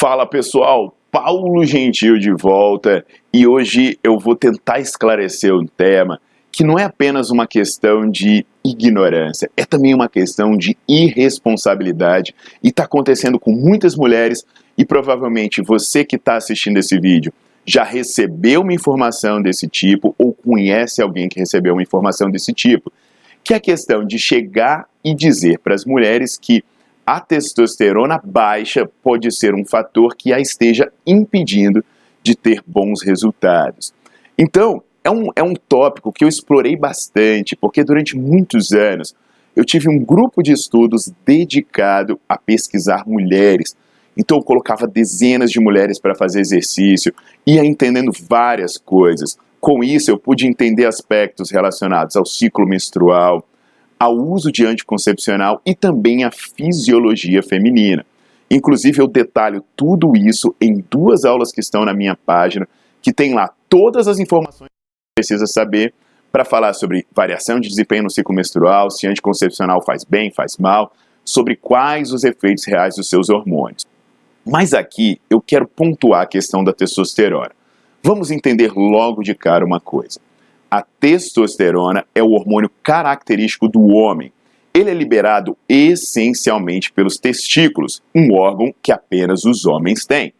Fala pessoal, Paulo Gentil de volta. E hoje eu vou tentar esclarecer um tema que não é apenas uma questão de ignorância, é também uma questão de irresponsabilidade. E está acontecendo com muitas mulheres e provavelmente você que está assistindo esse vídeo já recebeu uma informação desse tipo ou conhece alguém que recebeu uma informação desse tipo, que é a questão de chegar e dizer para as mulheres que a testosterona baixa pode ser um fator que a esteja impedindo de ter bons resultados. Então, é um, é um tópico que eu explorei bastante, porque durante muitos anos eu tive um grupo de estudos dedicado a pesquisar mulheres. Então, eu colocava dezenas de mulheres para fazer exercício, ia entendendo várias coisas. Com isso, eu pude entender aspectos relacionados ao ciclo menstrual, ao uso de anticoncepcional e também à fisiologia feminina. Inclusive, eu detalho tudo isso em duas aulas que estão na minha página, que tem lá todas as informações que precisa saber para falar sobre variação de desempenho no ciclo menstrual, se anticoncepcional faz bem, faz mal, sobre quais os efeitos reais dos seus hormônios. Mas aqui eu quero pontuar a questão da testosterona. Vamos entender logo de cara uma coisa. A testosterona é o hormônio característico do homem. Ele é liberado essencialmente pelos testículos, um órgão que apenas os homens têm.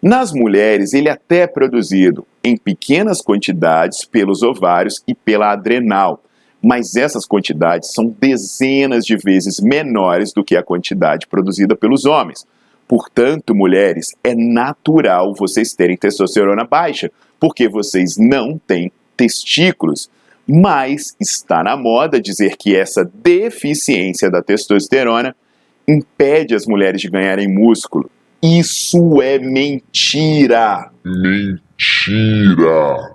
Nas mulheres, ele é até produzido em pequenas quantidades pelos ovários e pela adrenal, mas essas quantidades são dezenas de vezes menores do que a quantidade produzida pelos homens. Portanto, mulheres, é natural vocês terem testosterona baixa, porque vocês não têm testículos. Mas está na moda dizer que essa deficiência da testosterona impede as mulheres de ganharem músculo. Isso é mentira! Mentira!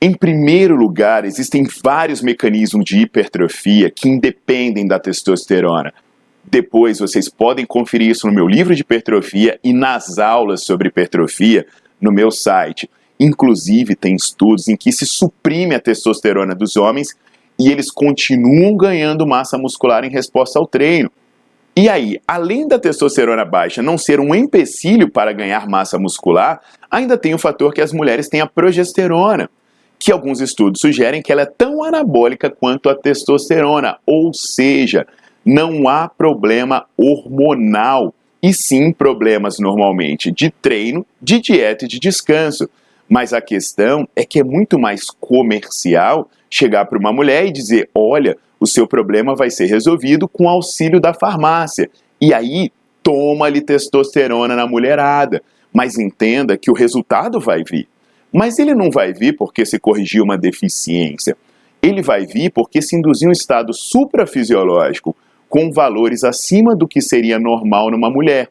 Em primeiro lugar, existem vários mecanismos de hipertrofia que independem da testosterona. Depois vocês podem conferir isso no meu livro de hipertrofia e nas aulas sobre hipertrofia no meu site. Inclusive, tem estudos em que se suprime a testosterona dos homens e eles continuam ganhando massa muscular em resposta ao treino. E aí, além da testosterona baixa não ser um empecilho para ganhar massa muscular, ainda tem o fator que as mulheres têm a progesterona, que alguns estudos sugerem que ela é tão anabólica quanto a testosterona, ou seja, não há problema hormonal, e sim problemas normalmente de treino, de dieta e de descanso. Mas a questão é que é muito mais comercial chegar para uma mulher e dizer: olha, o seu problema vai ser resolvido com auxílio da farmácia. E aí, toma-lhe testosterona na mulherada. Mas entenda que o resultado vai vir. Mas ele não vai vir porque se corrigiu uma deficiência. Ele vai vir porque se induziu um estado suprafisiológico com valores acima do que seria normal numa mulher.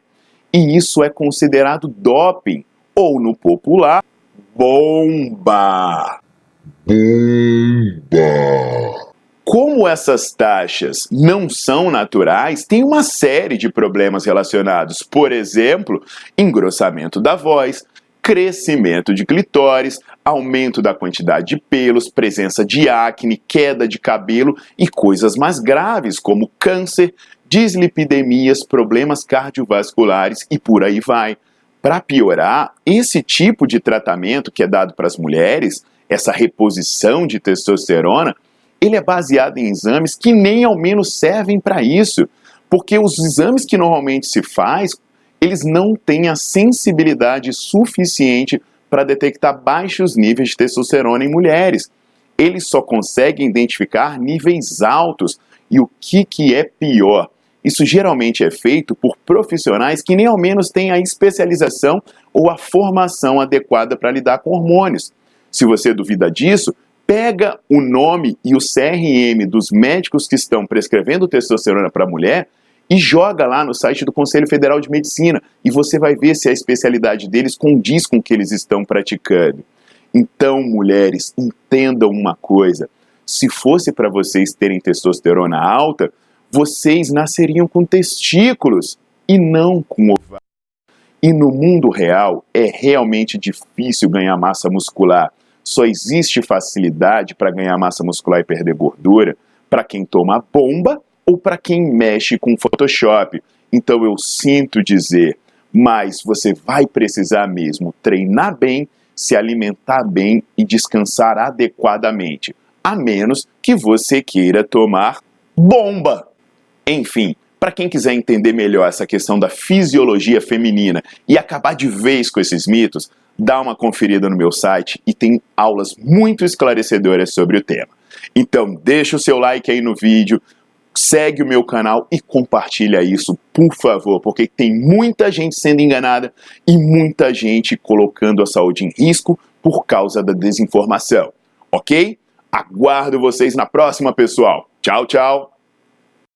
E isso é considerado doping, ou no popular, bomba. Bomba. Como essas taxas não são naturais, tem uma série de problemas relacionados. Por exemplo, engrossamento da voz, crescimento de clitóris, aumento da quantidade de pelos, presença de acne, queda de cabelo e coisas mais graves como câncer, dislipidemias, problemas cardiovasculares e por aí vai. Para piorar, esse tipo de tratamento que é dado para as mulheres, essa reposição de testosterona, ele é baseado em exames que nem ao menos servem para isso, porque os exames que normalmente se faz, eles não têm a sensibilidade suficiente para detectar baixos níveis de testosterona em mulheres. Eles só conseguem identificar níveis altos. E o que, que é pior? Isso geralmente é feito por profissionais que nem ao menos têm a especialização ou a formação adequada para lidar com hormônios. Se você duvida disso, pega o nome e o CRM dos médicos que estão prescrevendo testosterona para a mulher e joga lá no site do Conselho Federal de Medicina e você vai ver se a especialidade deles condiz com o que eles estão praticando. Então, mulheres, entendam uma coisa: se fosse para vocês terem testosterona alta, vocês nasceriam com testículos e não com ovários. E no mundo real é realmente difícil ganhar massa muscular. Só existe facilidade para ganhar massa muscular e perder gordura para quem toma bomba ou para quem mexe com Photoshop. Então eu sinto dizer, mas você vai precisar mesmo treinar bem, se alimentar bem e descansar adequadamente, a menos que você queira tomar bomba. Enfim, para quem quiser entender melhor essa questão da fisiologia feminina e acabar de vez com esses mitos, dá uma conferida no meu site e tem aulas muito esclarecedoras sobre o tema. Então, deixa o seu like aí no vídeo, segue o meu canal e compartilha isso, por favor, porque tem muita gente sendo enganada e muita gente colocando a saúde em risco por causa da desinformação. Ok? Aguardo vocês na próxima, pessoal. Tchau, tchau.